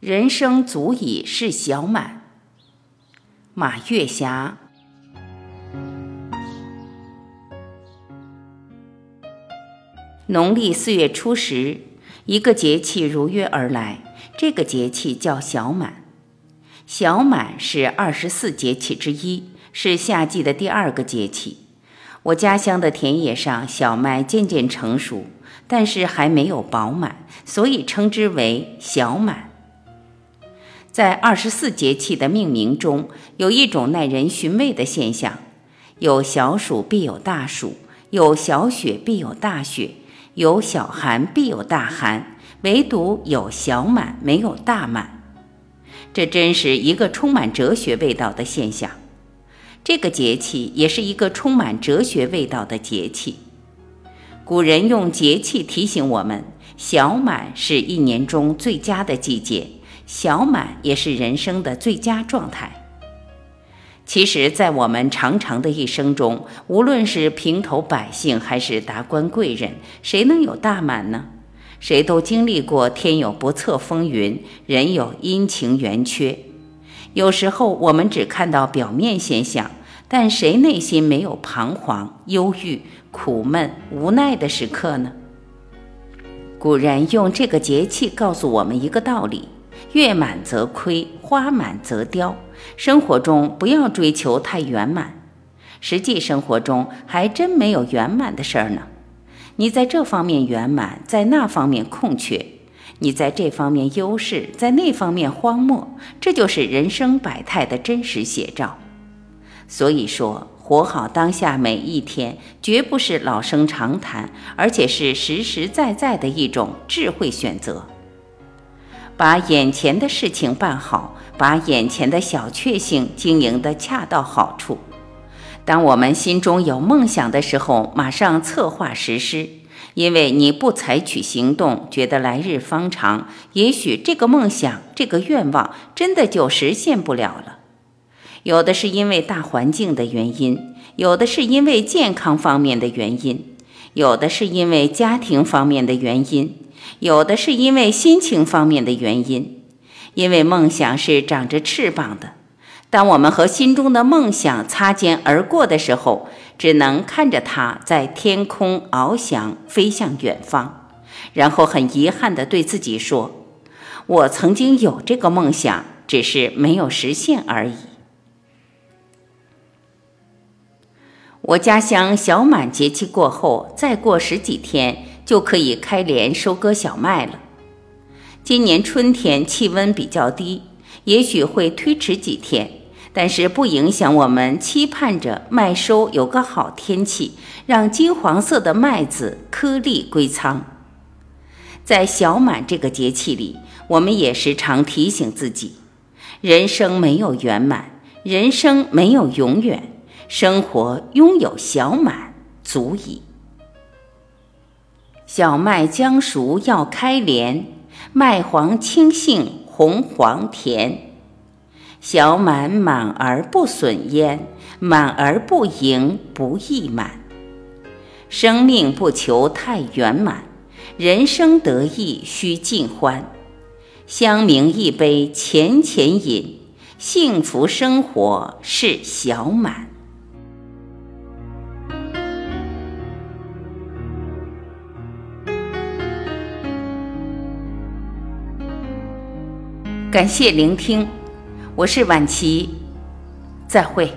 人生足以是小满。马月霞。农历四月初十，一个节气如约而来，这个节气叫小满。小满是二十四节气之一，是夏季的第二个节气。我家乡的田野上，小麦渐渐成熟，但是还没有饱满，所以称之为小满。在二十四节气的命名中，有一种耐人寻味的现象：有小暑必有大暑，有小雪必有大雪，有小寒必有大寒，唯独有小满没有大满。这真是一个充满哲学味道的现象。这个节气也是一个充满哲学味道的节气。古人用节气提醒我们，小满是一年中最佳的季节。小满也是人生的最佳状态。其实，在我们长长的一生中，无论是平头百姓还是达官贵人，谁能有大满呢？谁都经历过天有不测风云，人有阴晴圆缺。有时候我们只看到表面现象，但谁内心没有彷徨、忧郁、苦闷、无奈的时刻呢？古人用这个节气告诉我们一个道理。月满则亏，花满则凋。生活中不要追求太圆满，实际生活中还真没有圆满的事儿呢。你在这方面圆满，在那方面空缺；你在这方面优势，在那方面荒漠。这就是人生百态的真实写照。所以说，活好当下每一天，绝不是老生常谈，而且是实实在在的一种智慧选择。把眼前的事情办好，把眼前的小确幸经营得恰到好处。当我们心中有梦想的时候，马上策划实施。因为你不采取行动，觉得来日方长，也许这个梦想、这个愿望真的就实现不了了。有的是因为大环境的原因，有的是因为健康方面的原因，有的是因为家庭方面的原因。有的是因为心情方面的原因，因为梦想是长着翅膀的。当我们和心中的梦想擦肩而过的时候，只能看着它在天空翱翔，飞向远方，然后很遗憾地对自己说：“我曾经有这个梦想，只是没有实现而已。”我家乡小满节气过后，再过十几天。就可以开镰收割小麦了。今年春天气温比较低，也许会推迟几天，但是不影响我们期盼着麦收有个好天气，让金黄色的麦子颗粒归仓。在小满这个节气里，我们也时常提醒自己：人生没有圆满，人生没有永远，生活拥有小满足矣。小麦将熟要开镰，麦黄青杏红黄甜。小满满而不损焉，满而不盈不溢满。生命不求太圆满，人生得意须尽欢。香茗一杯浅浅饮，幸福生活是小满。感谢聆听，我是晚琪，再会。